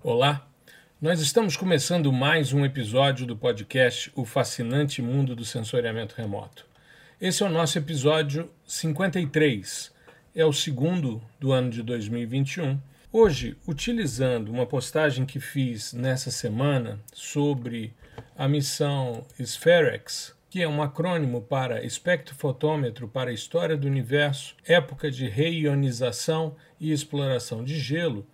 Olá, nós estamos começando mais um episódio do podcast O Fascinante Mundo do Sensoriamento Remoto. Esse é o nosso episódio 53, é o segundo do ano de 2021. Hoje, utilizando uma postagem que fiz nessa semana sobre a missão SPHEREX, que é um acrônimo para espectrofotômetro para a história do universo, época de reionização e exploração de gelo,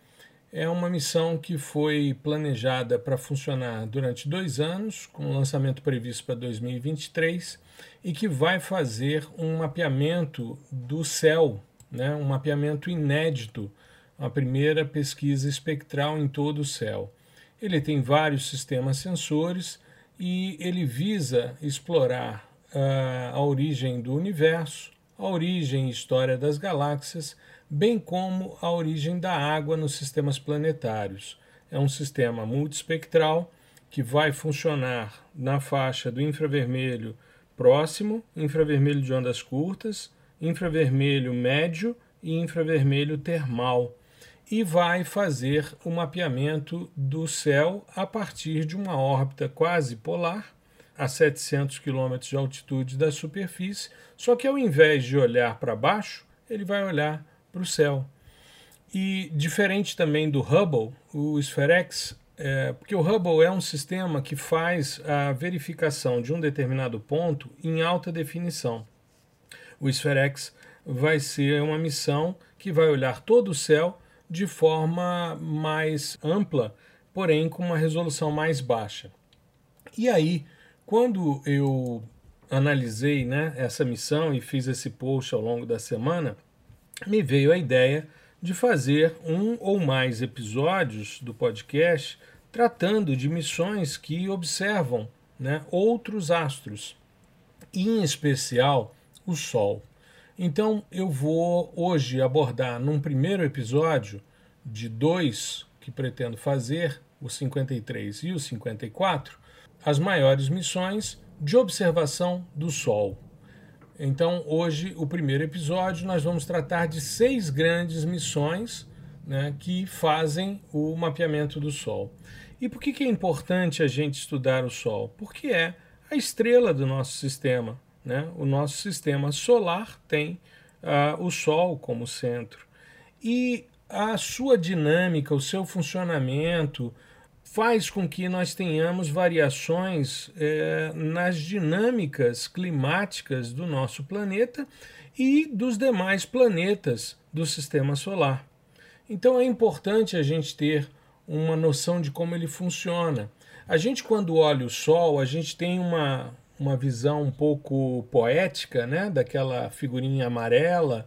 é uma missão que foi planejada para funcionar durante dois anos, com lançamento previsto para 2023, e que vai fazer um mapeamento do céu, né, um mapeamento inédito, a primeira pesquisa espectral em todo o céu. Ele tem vários sistemas sensores e ele visa explorar uh, a origem do universo, a origem e história das galáxias bem como a origem da água nos sistemas planetários. É um sistema multispectral que vai funcionar na faixa do infravermelho próximo, infravermelho de ondas curtas, infravermelho médio e infravermelho termal, e vai fazer o mapeamento do céu a partir de uma órbita quase polar, a 700 km de altitude da superfície, só que ao invés de olhar para baixo, ele vai olhar para o céu. E diferente também do Hubble, o SPHEREX, é, porque o Hubble é um sistema que faz a verificação de um determinado ponto em alta definição. O SPHEREX vai ser uma missão que vai olhar todo o céu de forma mais ampla, porém com uma resolução mais baixa. E aí, quando eu analisei né, essa missão e fiz esse post ao longo da semana, me veio a ideia de fazer um ou mais episódios do podcast tratando de missões que observam né, outros astros, em especial o Sol. Então eu vou hoje abordar num primeiro episódio de dois que pretendo fazer, o 53 e o 54, as maiores missões de observação do Sol. Então, hoje, o primeiro episódio, nós vamos tratar de seis grandes missões né, que fazem o mapeamento do Sol. E por que, que é importante a gente estudar o Sol? Porque é a estrela do nosso sistema. Né? O nosso sistema solar tem uh, o Sol como centro. E a sua dinâmica, o seu funcionamento, faz com que nós tenhamos variações é, nas dinâmicas climáticas do nosso planeta e dos demais planetas do sistema solar. Então é importante a gente ter uma noção de como ele funciona. A gente, quando olha o Sol, a gente tem uma, uma visão um pouco poética, né, daquela figurinha amarela,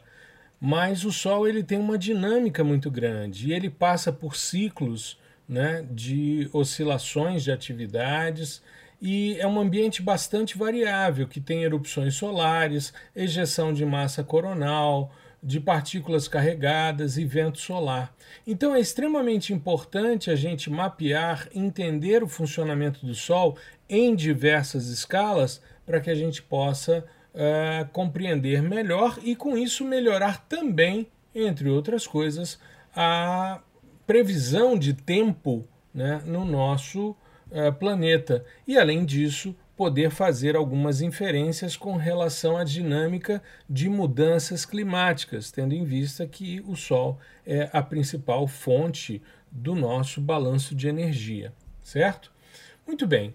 mas o Sol ele tem uma dinâmica muito grande e ele passa por ciclos né, de oscilações de atividades e é um ambiente bastante variável que tem erupções solares, ejeção de massa coronal, de partículas carregadas e vento solar. Então é extremamente importante a gente mapear, entender o funcionamento do Sol em diversas escalas para que a gente possa uh, compreender melhor e com isso melhorar também, entre outras coisas, a previsão de tempo né, no nosso uh, planeta. E, além disso, poder fazer algumas inferências com relação à dinâmica de mudanças climáticas, tendo em vista que o Sol é a principal fonte do nosso balanço de energia, certo? Muito bem.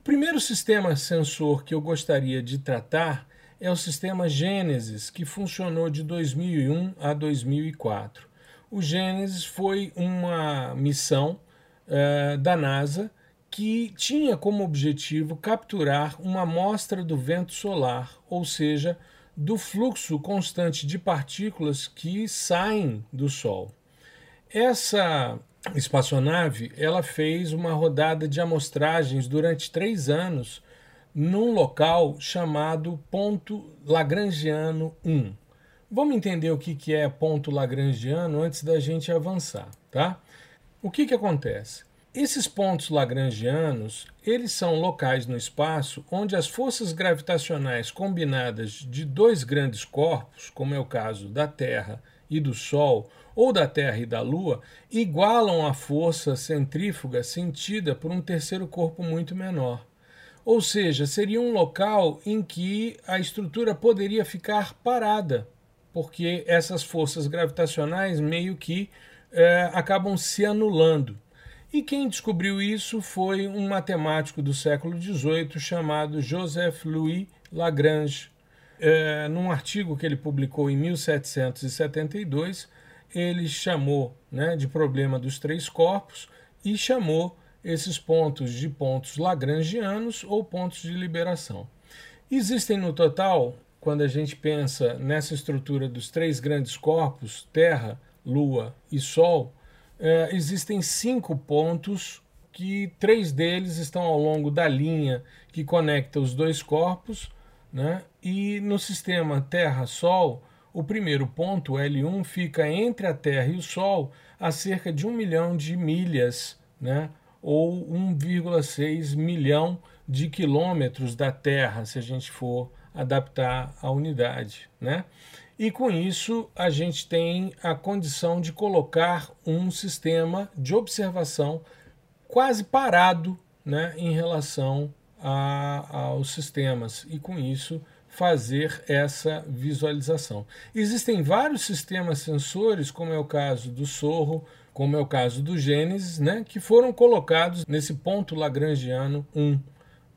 O primeiro sistema sensor que eu gostaria de tratar é o sistema Gênesis, que funcionou de 2001 a 2004 o Gênesis foi uma missão uh, da NASA que tinha como objetivo capturar uma amostra do vento solar, ou seja, do fluxo constante de partículas que saem do Sol. Essa espaçonave ela fez uma rodada de amostragens durante três anos num local chamado Ponto Lagrangiano 1. Vamos entender o que, que é ponto lagrangiano antes da gente avançar, tá? O que, que acontece? Esses pontos lagrangianos, eles são locais no espaço onde as forças gravitacionais combinadas de dois grandes corpos, como é o caso da Terra e do Sol, ou da Terra e da Lua, igualam a força centrífuga sentida por um terceiro corpo muito menor. Ou seja, seria um local em que a estrutura poderia ficar parada, porque essas forças gravitacionais meio que é, acabam se anulando. E quem descobriu isso foi um matemático do século XVIII chamado Joseph Louis Lagrange. É, num artigo que ele publicou em 1772, ele chamou né, de problema dos três corpos e chamou esses pontos de pontos lagrangianos ou pontos de liberação. Existem no total, quando a gente pensa nessa estrutura dos três grandes corpos, Terra, Lua e Sol, é, existem cinco pontos que três deles estão ao longo da linha que conecta os dois corpos, né? e no sistema Terra-Sol, o primeiro ponto, L1, fica entre a Terra e o Sol a cerca de um milhão de milhas, né? ou 1,6 milhão de quilômetros da Terra, se a gente for adaptar a unidade. Né? E com isso, a gente tem a condição de colocar um sistema de observação quase parado né, em relação a, aos sistemas, e com isso fazer essa visualização. Existem vários sistemas sensores, como é o caso do Sorro, como é o caso do Gênesis, né, que foram colocados nesse ponto lagrangiano 1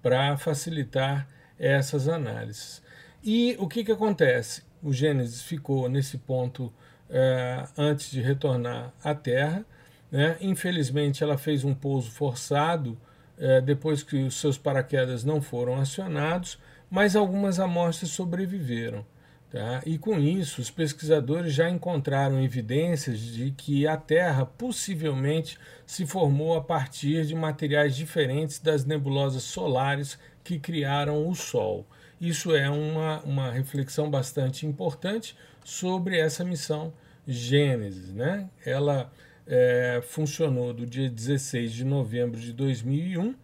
para facilitar essas análises. E o que, que acontece? o Gênesis ficou nesse ponto é, antes de retornar à Terra. Né? Infelizmente, ela fez um pouso forçado é, depois que os seus paraquedas não foram acionados, mas algumas amostras sobreviveram. Tá? E com isso, os pesquisadores já encontraram evidências de que a Terra possivelmente se formou a partir de materiais diferentes das nebulosas solares que criaram o Sol. Isso é uma, uma reflexão bastante importante sobre essa missão Gênesis. Né? Ela é, funcionou do dia 16 de novembro de 2001,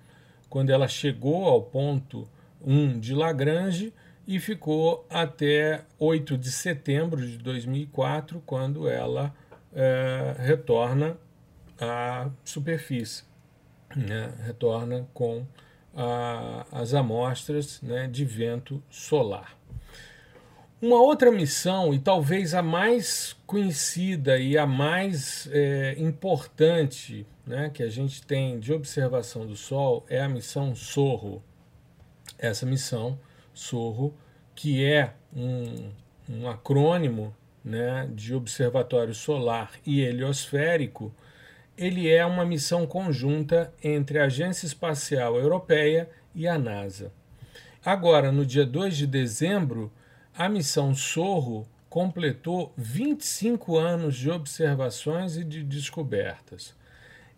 quando ela chegou ao ponto 1 de Lagrange, e ficou até 8 de setembro de 2004, quando ela é, retorna à superfície, né? retorna com a, as amostras né, de vento solar. Uma outra missão, e talvez a mais conhecida e a mais é, importante né, que a gente tem de observação do Sol, é a missão SORRO. Essa missão, SORRO, que é um, um acrônimo né, de Observatório Solar e Heliosférico, ele é uma missão conjunta entre a Agência Espacial Europeia e a NASA. Agora, no dia 2 de dezembro, a missão Sorro completou 25 anos de observações e de descobertas.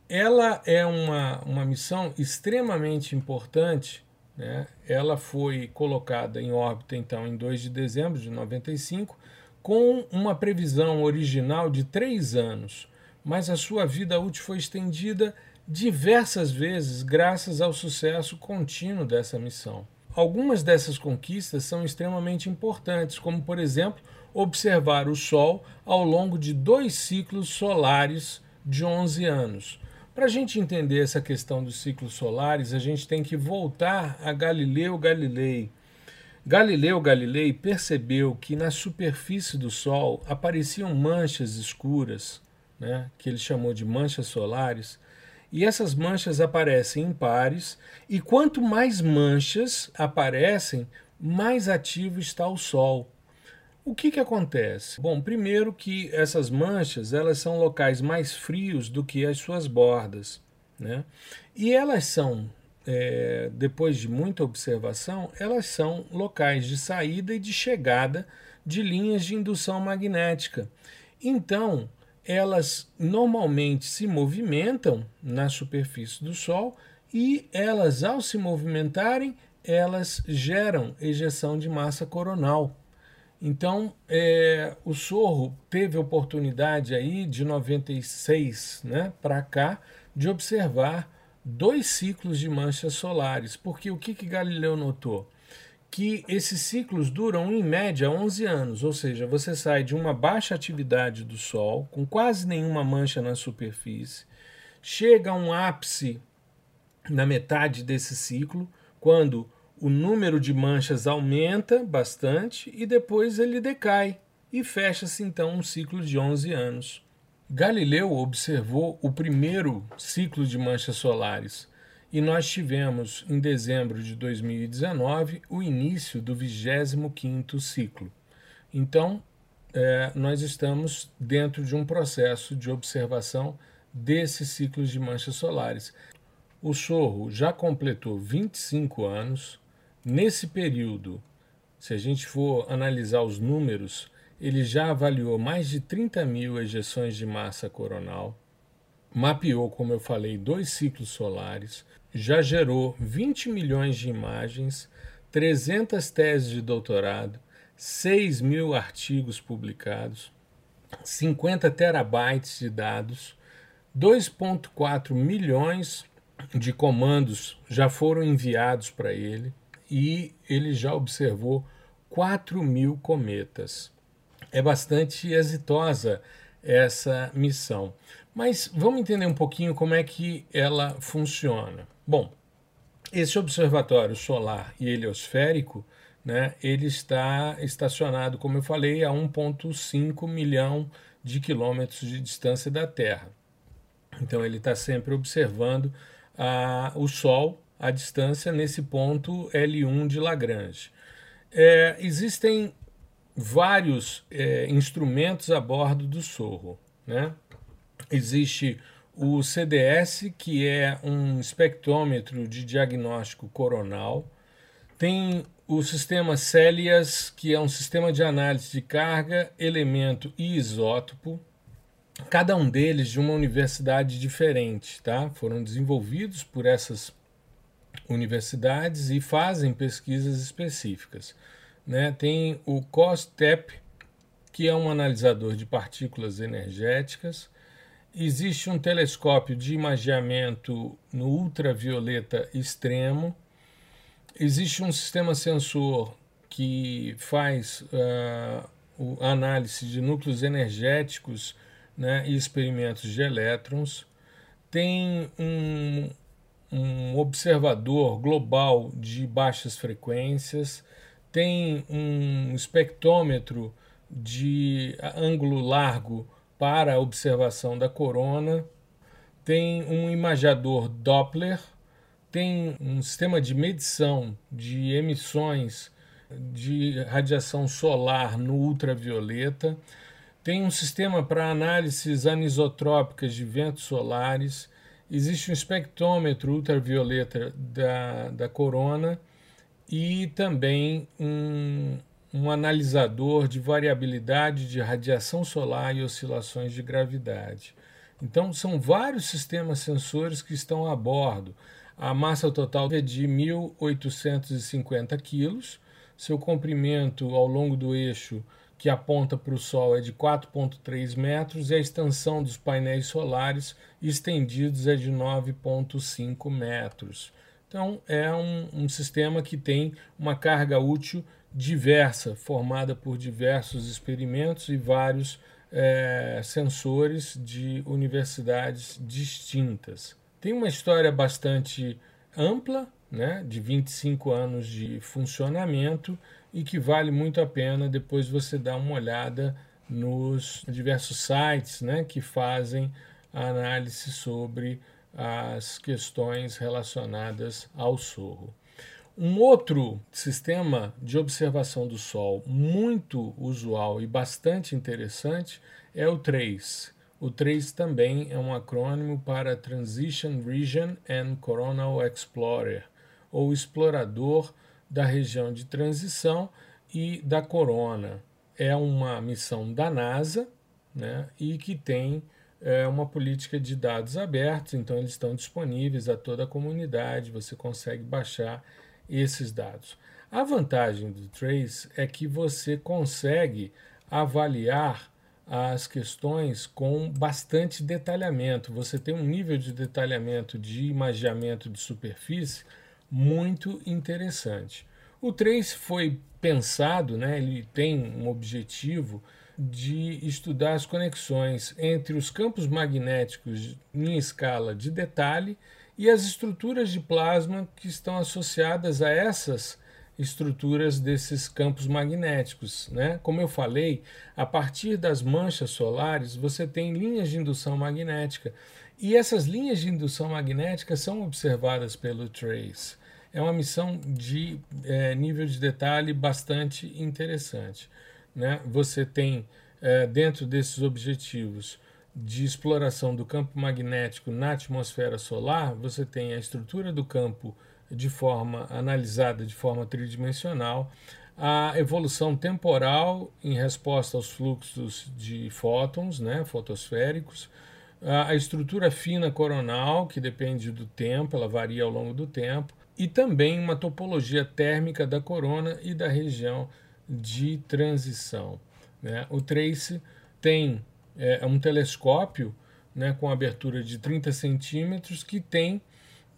Ela é uma, uma missão extremamente importante. Né? Ela foi colocada em órbita, então, em 2 de dezembro de 95, com uma previsão original de três anos mas a sua vida útil foi estendida diversas vezes graças ao sucesso contínuo dessa missão. Algumas dessas conquistas são extremamente importantes, como, por exemplo, observar o Sol ao longo de dois ciclos solares de 11 anos. Para a gente entender essa questão dos ciclos solares, a gente tem que voltar a Galileu Galilei. Galileu Galilei percebeu que na superfície do Sol apareciam manchas escuras né, que ele chamou de manchas solares, e essas manchas aparecem em pares, e quanto mais manchas aparecem, mais ativo está o Sol. O que, que acontece? Bom, primeiro que essas manchas elas são locais mais frios do que as suas bordas, né? E elas são, é, depois de muita observação, elas são locais de saída e de chegada de linhas de indução magnética. Então, elas normalmente se movimentam na superfície do Sol e elas, ao se movimentarem, elas geram ejeção de massa coronal. Então, é, o Sorro teve oportunidade aí de 96 né, para cá de observar dois ciclos de manchas solares, porque o que, que Galileu notou? Que esses ciclos duram em média 11 anos, ou seja, você sai de uma baixa atividade do Sol, com quase nenhuma mancha na superfície, chega a um ápice na metade desse ciclo, quando o número de manchas aumenta bastante e depois ele decai e fecha-se então um ciclo de 11 anos. Galileu observou o primeiro ciclo de manchas solares e nós tivemos, em dezembro de 2019, o início do 25º ciclo. Então, é, nós estamos dentro de um processo de observação desses ciclos de manchas solares. O Sorro já completou 25 anos. Nesse período, se a gente for analisar os números, ele já avaliou mais de 30 mil ejeções de massa coronal, mapeou, como eu falei, dois ciclos solares, já gerou 20 milhões de imagens, 300 teses de doutorado, 6 mil artigos publicados, 50 terabytes de dados, 2,4 milhões de comandos já foram enviados para ele e ele já observou 4 mil cometas. É bastante exitosa essa missão. Mas vamos entender um pouquinho como é que ela funciona. Bom, esse observatório solar e heliosférico, né, ele está estacionado, como eu falei, a 1,5 milhão de quilômetros de distância da Terra. Então ele está sempre observando a, o Sol à distância nesse ponto L1 de Lagrange. É, existem vários é, instrumentos a bordo do Sorro. Né? Existe o CDS, que é um espectrômetro de diagnóstico coronal. Tem o sistema CELIAS, que é um sistema de análise de carga, elemento e isótopo. Cada um deles de uma universidade diferente, tá? Foram desenvolvidos por essas universidades e fazem pesquisas específicas. Né? Tem o COSTEP, que é um analisador de partículas energéticas existe um telescópio de imageamento no ultravioleta extremo, existe um sistema sensor que faz uh, a análise de núcleos energéticos né, e experimentos de elétrons, tem um, um observador global de baixas frequências, tem um espectrômetro de ângulo largo para a observação da corona, tem um imagador Doppler, tem um sistema de medição de emissões de radiação solar no ultravioleta, tem um sistema para análises anisotrópicas de ventos solares, existe um espectrômetro ultravioleta da, da corona e também um, um analisador de variabilidade de radiação solar e oscilações de gravidade. Então, são vários sistemas sensores que estão a bordo. A massa total é de 1.850 quilos, seu comprimento ao longo do eixo que aponta para o Sol é de 4,3 metros e a extensão dos painéis solares estendidos é de 9,5 metros. Então, é um, um sistema que tem uma carga útil diversa, formada por diversos experimentos e vários é, sensores de universidades distintas. Tem uma história bastante ampla, né, de 25 anos de funcionamento e que vale muito a pena depois você dar uma olhada nos diversos sites né, que fazem análise sobre as questões relacionadas ao sorro. Um outro sistema de observação do Sol muito usual e bastante interessante é o TRACE. O TRACE também é um acrônimo para Transition Region and Coronal Explorer, ou explorador da região de transição e da corona. É uma missão da NASA né, e que tem é, uma política de dados abertos, então eles estão disponíveis a toda a comunidade, você consegue baixar esses dados. A vantagem do Trace é que você consegue avaliar as questões com bastante detalhamento. Você tem um nível de detalhamento de imageamento de superfície muito interessante. O Trace foi pensado, né, ele tem um objetivo de estudar as conexões entre os campos magnéticos em escala de detalhe e as estruturas de plasma que estão associadas a essas estruturas desses campos magnéticos. Né? Como eu falei, a partir das manchas solares você tem linhas de indução magnética e essas linhas de indução magnética são observadas pelo TRACE. É uma missão de é, nível de detalhe bastante interessante. Né? Você tem, é, dentro desses objetivos, de exploração do campo magnético na atmosfera solar, você tem a estrutura do campo de forma analisada de forma tridimensional, a evolução temporal em resposta aos fluxos de fótons, né, fotosféricos, a estrutura fina coronal, que depende do tempo, ela varia ao longo do tempo, e também uma topologia térmica da corona e da região de transição. Né? O TRACE tem é, um telescópio né, com abertura de 30 centímetros que tem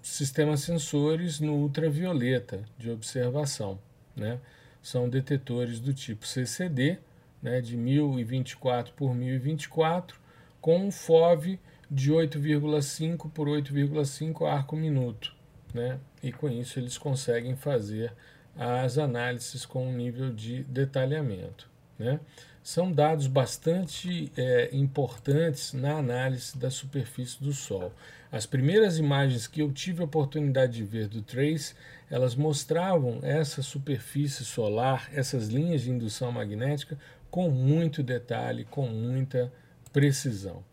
sistemas sensores no ultravioleta de observação. Né? São detetores do tipo CCD, né, de 1024 por 1024, com um FOV de 8,5 por 8,5 arco minuto. Né? E com isso eles conseguem fazer as análises com um nível de detalhamento. Né? São dados bastante é, importantes na análise da superfície do Sol. As primeiras imagens que eu tive a oportunidade de ver do Trace, elas mostravam essa superfície solar, essas linhas de indução magnética, com muito detalhe, com muita precisão.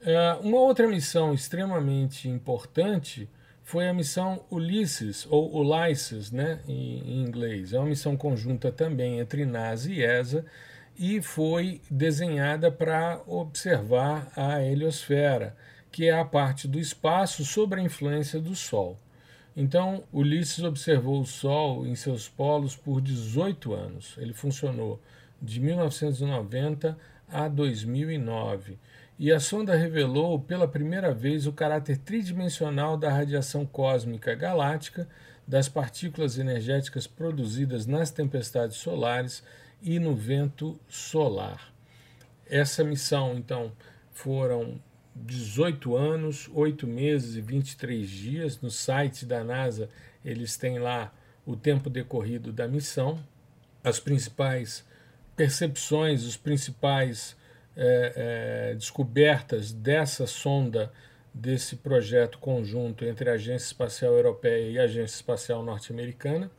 Uh, uma outra missão extremamente importante foi a missão Ulysses, ou Ulysses né, em, em inglês. É uma missão conjunta também entre NASA e ESA e foi desenhada para observar a heliosfera que é a parte do espaço sobre a influência do Sol. Então, Ulisses observou o Sol em seus polos por 18 anos. Ele funcionou de 1990 a 2009. E a sonda revelou pela primeira vez o caráter tridimensional da radiação cósmica galáctica, das partículas energéticas produzidas nas tempestades solares e no vento solar. Essa missão, então, foram 18 anos, 8 meses e 23 dias. No site da NASA, eles têm lá o tempo decorrido da missão, as principais percepções, os principais é, é, descobertas dessa sonda, desse projeto conjunto entre a Agência Espacial Europeia e a Agência Espacial Norte-Americana,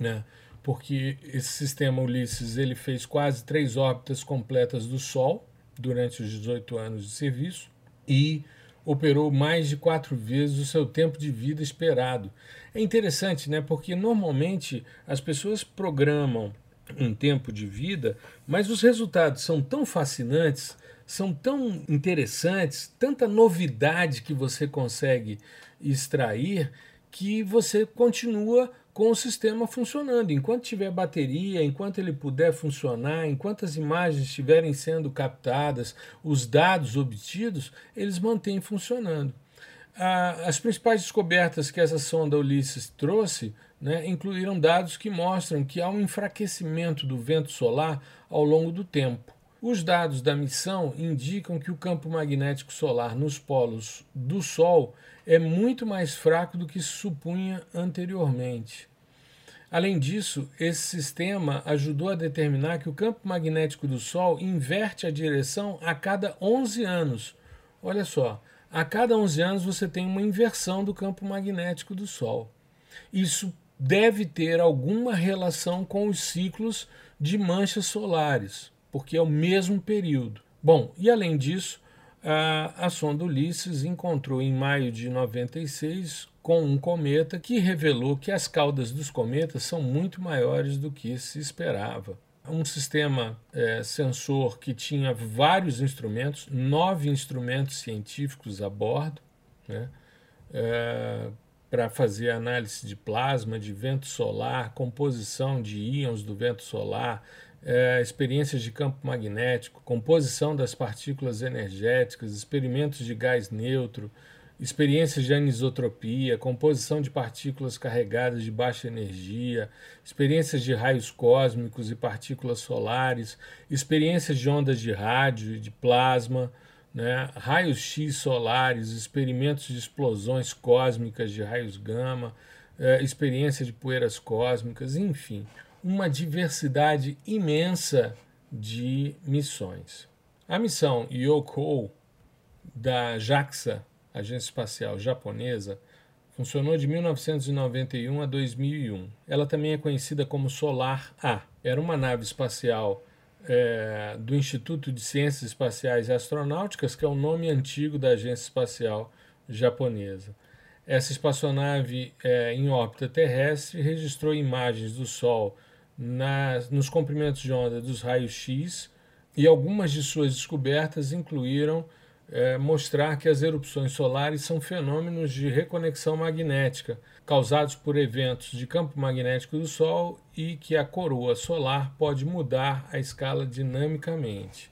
né? Porque esse sistema Ulisses ele fez quase três órbitas completas do Sol, durante os 18 anos de serviço e operou mais de quatro vezes o seu tempo de vida esperado. É interessante, né? Porque normalmente as pessoas programam um tempo de vida, mas os resultados são tão fascinantes, são tão interessantes, tanta novidade que você consegue extrair que você continua com o sistema funcionando. Enquanto tiver bateria, enquanto ele puder funcionar, enquanto as imagens estiverem sendo captadas, os dados obtidos, eles mantêm funcionando. as principais descobertas que essa sonda Ulisses trouxe né, incluíram dados que mostram que há um enfraquecimento do vento solar ao longo do tempo. Os dados da missão indicam que o campo magnético solar nos polos do Sol é muito mais fraco do que supunha anteriormente. Além disso, esse sistema ajudou a determinar que o campo magnético do Sol inverte a direção a cada 11 anos. Olha só, a cada 11 anos você tem uma inversão do campo magnético do Sol. Isso deve ter alguma relação com os ciclos de manchas solares, porque é o mesmo período. Bom, e além disso, a, a sonda Ulisses encontrou em maio de 96 com um cometa que revelou que as caudas dos cometas são muito maiores do que se esperava. Um sistema é, sensor que tinha vários instrumentos, nove instrumentos científicos a bordo, né, é, para fazer análise de plasma, de vento solar, composição de íons do vento solar, é, experiências de campo magnético, composição das partículas energéticas, experimentos de gás neutro, experiências de anisotropia, composição de partículas carregadas de baixa energia, experiências de raios cósmicos e partículas solares, experiências de ondas de rádio e de plasma, né, raios X solares, experimentos de explosões cósmicas de raios gama, é, experiência de poeiras cósmicas, enfim, uma diversidade imensa de missões. A missão Yokou da JAXA, Agência Espacial Japonesa, funcionou de 1991 a 2001. Ela também é conhecida como Solar A. Era uma nave espacial é, do Instituto de Ciências Espaciais e Astronáuticas, que é o nome antigo da Agência Espacial Japonesa. Essa espaçonave é, em órbita terrestre registrou imagens do Sol nos comprimentos de onda dos raios X e algumas de suas descobertas incluíram é, mostrar que as erupções solares são fenômenos de reconexão magnética causados por eventos de campo magnético do Sol e que a coroa solar pode mudar a escala dinamicamente.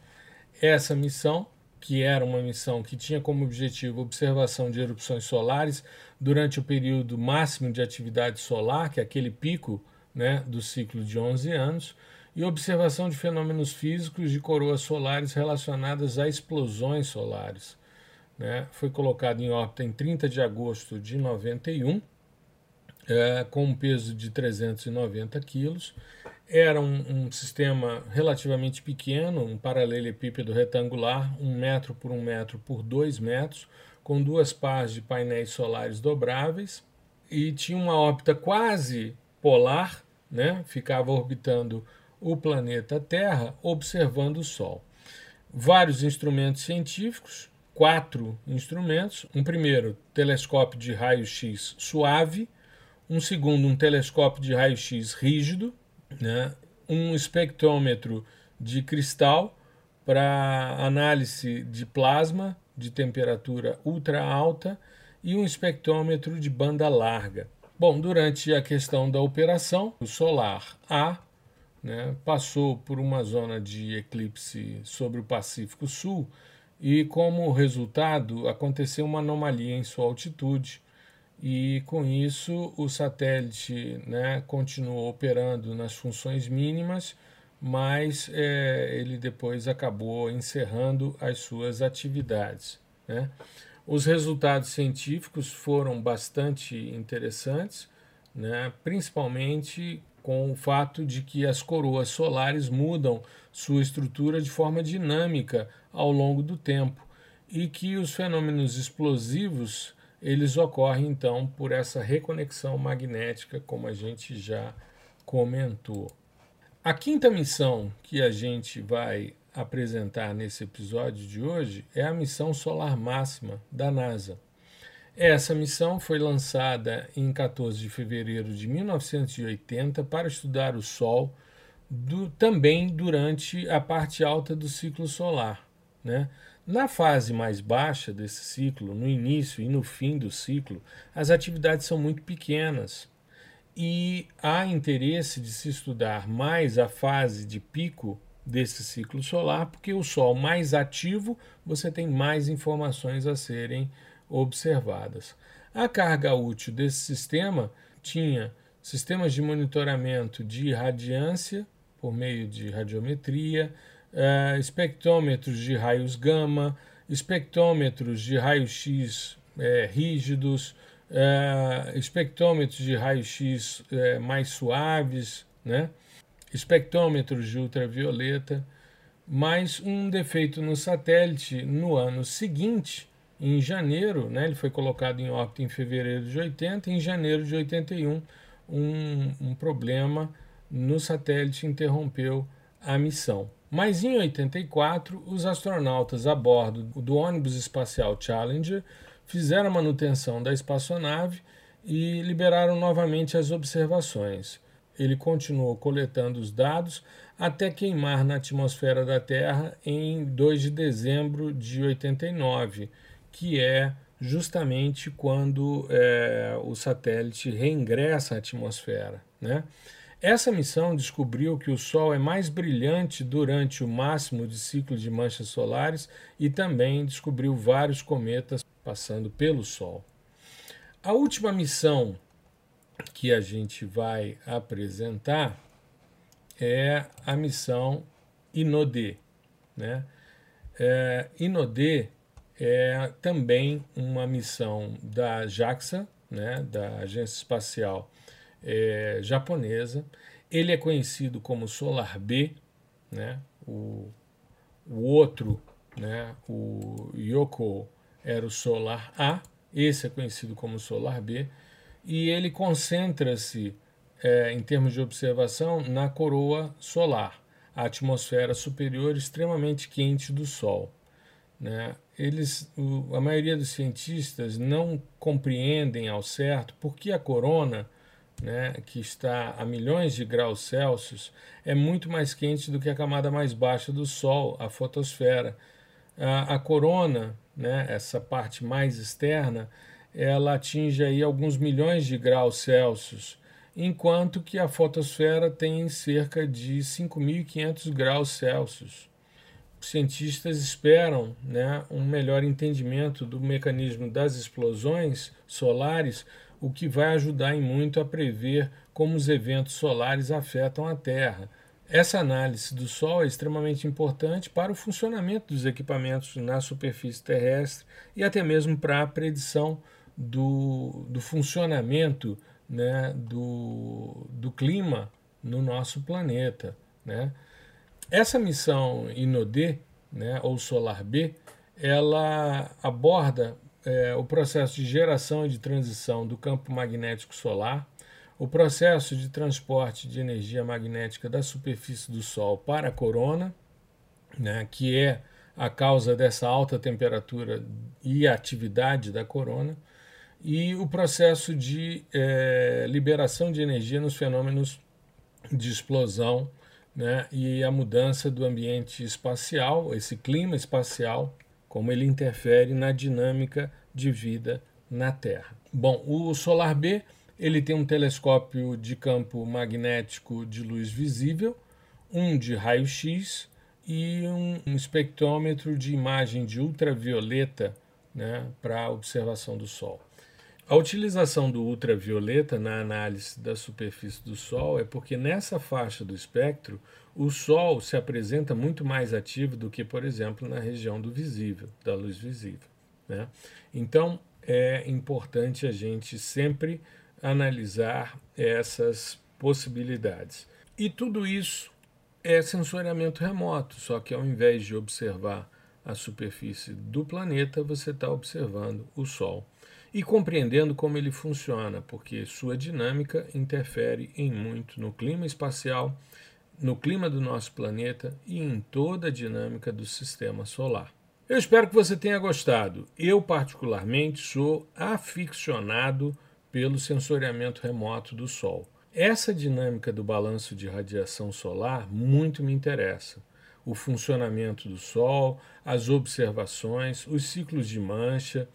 Essa missão, que era uma missão que tinha como objetivo observação de erupções solares durante o período máximo de atividade solar, que é aquele pico né, do ciclo de 11 anos, e observação de fenômenos físicos de coroas solares relacionadas a explosões solares. Né? Foi colocado em órbita em 30 de agosto de 91, é, com um peso de 390 quilos. Era um, um, sistema relativamente pequeno, um paralelepípedo retangular, um metro por um metro por dois metros, com duas pás de painéis solares dobráveis e tinha uma órbita quase polar, né? ficava orbitando o planeta Terra observando o Sol. Vários instrumentos científicos, quatro instrumentos. Um primeiro, telescópio de raio-x suave. Um segundo, um telescópio de raio-x rígido. Né? Um espectrômetro de cristal para análise de plasma de temperatura ultra alta e um espectrômetro de banda larga. Bom, durante a questão da operação, o Solar A né, passou por uma zona de eclipse sobre o Pacífico Sul e, como resultado, aconteceu uma anomalia em sua altitude. E com isso, o satélite né, continuou operando nas funções mínimas, mas é, ele depois acabou encerrando as suas atividades. Né? Os resultados científicos foram bastante interessantes, né, principalmente com o fato de que as coroas solares mudam sua estrutura de forma dinâmica ao longo do tempo e que os fenômenos explosivos eles ocorrem então por essa reconexão magnética, como a gente já comentou. A quinta missão que a gente vai apresentar nesse episódio de hoje é a missão solar máxima da NASA. Essa missão foi lançada em 14 de fevereiro de 1980 para estudar o Sol do, também durante a parte alta do ciclo solar. Né? Na fase mais baixa desse ciclo, no início e no fim do ciclo, as atividades são muito pequenas e há interesse de se estudar mais a fase de pico desse ciclo solar, porque o Sol mais ativo você tem mais informações a serem observadas. A carga útil desse sistema tinha sistemas de monitoramento de radiância por meio de radiometria, uh, espectrômetros de raios gama, espectrômetros de raio-x eh, rígidos, uh, espectrômetros de raio-x mais suaves, né? Espectrômetros de ultravioleta, mas um defeito no satélite no ano seguinte em janeiro, né, ele foi colocado em órbita em fevereiro de 80, em janeiro de 81, um, um problema no satélite interrompeu a missão. Mas em 84, os astronautas a bordo do ônibus espacial Challenger fizeram a manutenção da espaçonave e liberaram novamente as observações. Ele continuou coletando os dados até queimar na atmosfera da Terra em 2 de dezembro de 89 que é justamente quando é, o satélite reingressa à atmosfera. Né? Essa missão descobriu que o Sol é mais brilhante durante o máximo de ciclo de manchas solares e também descobriu vários cometas passando pelo Sol. A última missão que a gente vai apresentar é a missão Inodê. Né? É, é também uma missão da JAXA, né, da Agência Espacial é, Japonesa. Ele é conhecido como Solar B, né? o, o outro, né, o Yoko, era o Solar A, esse é conhecido como Solar B, e ele concentra-se, é, em termos de observação, na coroa solar, a atmosfera superior extremamente quente do Sol. Né? Eles, o, a maioria dos cientistas não compreendem ao certo por que a corona, né, que está a milhões de graus Celsius, é muito mais quente do que a camada mais baixa do Sol, a fotosfera. A, a corona, né, essa parte mais externa, ela atinge aí alguns milhões de graus Celsius, enquanto que a fotosfera tem cerca de 5.500 graus Celsius cientistas esperam né, um melhor entendimento do mecanismo das explosões solares, o que vai ajudar em muito a prever como os eventos solares afetam a Terra. Essa análise do Sol é extremamente importante para o funcionamento dos equipamentos na superfície terrestre e até mesmo para a predição do, do funcionamento né, do, do clima no nosso planeta. Né? Essa missão INOD, né, ou Solar B, ela aborda é, o processo de geração e de transição do campo magnético solar, o processo de transporte de energia magnética da superfície do Sol para a corona, né, que é a causa dessa alta temperatura e atividade da corona, e o processo de é, liberação de energia nos fenômenos de explosão né, e a mudança do ambiente espacial, esse clima espacial, como ele interfere na dinâmica de vida na Terra. Bom, o Solar B ele tem um telescópio de campo magnético de luz visível, um de raio-x e um, um espectrômetro de imagem de ultravioleta né, para observação do Sol. A utilização do ultravioleta na análise da superfície do Sol é porque nessa faixa do espectro o Sol se apresenta muito mais ativo do que, por exemplo, na região do visível, da luz visível. Né? Então é importante a gente sempre analisar essas possibilidades. E tudo isso é sensoriamento remoto, só que ao invés de observar a superfície do planeta, você está observando o Sol e compreendendo como ele funciona, porque sua dinâmica interfere em muito no clima espacial, no clima do nosso planeta e em toda a dinâmica do sistema solar. Eu espero que você tenha gostado. Eu, particularmente, sou aficionado pelo sensoriamento remoto do Sol. Essa dinâmica do balanço de radiação solar muito me interessa. O funcionamento do Sol, as observações, os ciclos de mancha,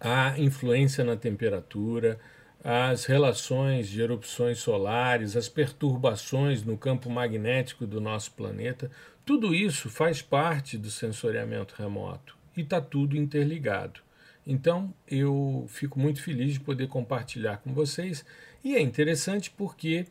a influência na temperatura, as relações de erupções solares, as perturbações no campo magnético do nosso planeta, tudo isso faz parte do sensoriamento remoto e está tudo interligado. Então eu fico muito feliz de poder compartilhar com vocês e é interessante porque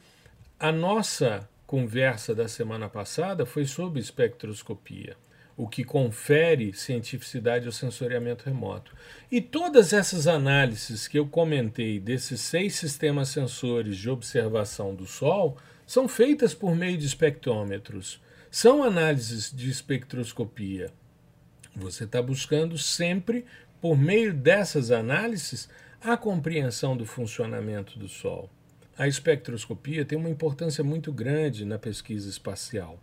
a nossa conversa da semana passada foi sobre espectroscopia o que confere cientificidade ao sensoriamento remoto. E todas essas análises que eu comentei desses seis sistemas sensores de observação do Sol são feitas por meio de espectrômetros. São análises de espectroscopia. Você está buscando sempre, por meio dessas análises, a compreensão do funcionamento do Sol. A espectroscopia tem uma importância muito grande na pesquisa espacial,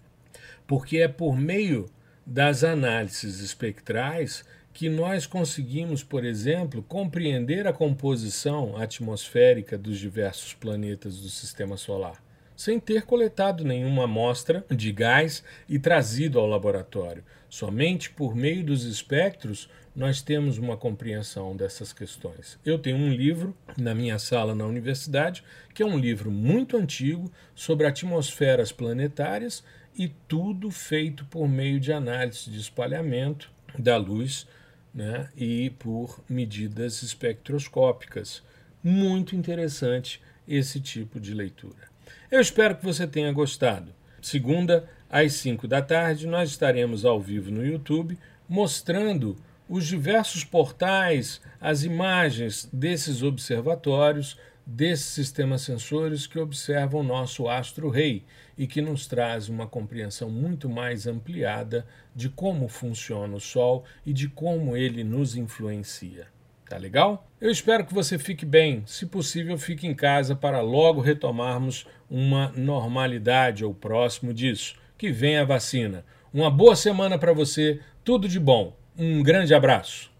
porque é por meio das análises espectrais que nós conseguimos, por exemplo, compreender a composição atmosférica dos diversos planetas do sistema solar, sem ter coletado nenhuma amostra de gás e trazido ao laboratório. Somente por meio dos espectros nós temos uma compreensão dessas questões. Eu tenho um livro na minha sala na universidade, que é um livro muito antigo sobre atmosferas planetárias e tudo feito por meio de análise de espalhamento da luz né, e por medidas espectroscópicas. Muito interessante esse tipo de leitura. Eu espero que você tenha gostado. Segunda, às 5 da tarde, nós estaremos ao vivo no YouTube mostrando os diversos portais, as imagens desses observatórios, desses sistemas sensores que observam o nosso astro-rei e que nos traz uma compreensão muito mais ampliada de como funciona o Sol e de como ele nos influencia. Tá legal? Eu espero que você fique bem. Se possível, fique em casa para logo retomarmos uma normalidade ou próximo disso. Que venha a vacina. Uma boa semana para você, tudo de bom. Um grande abraço.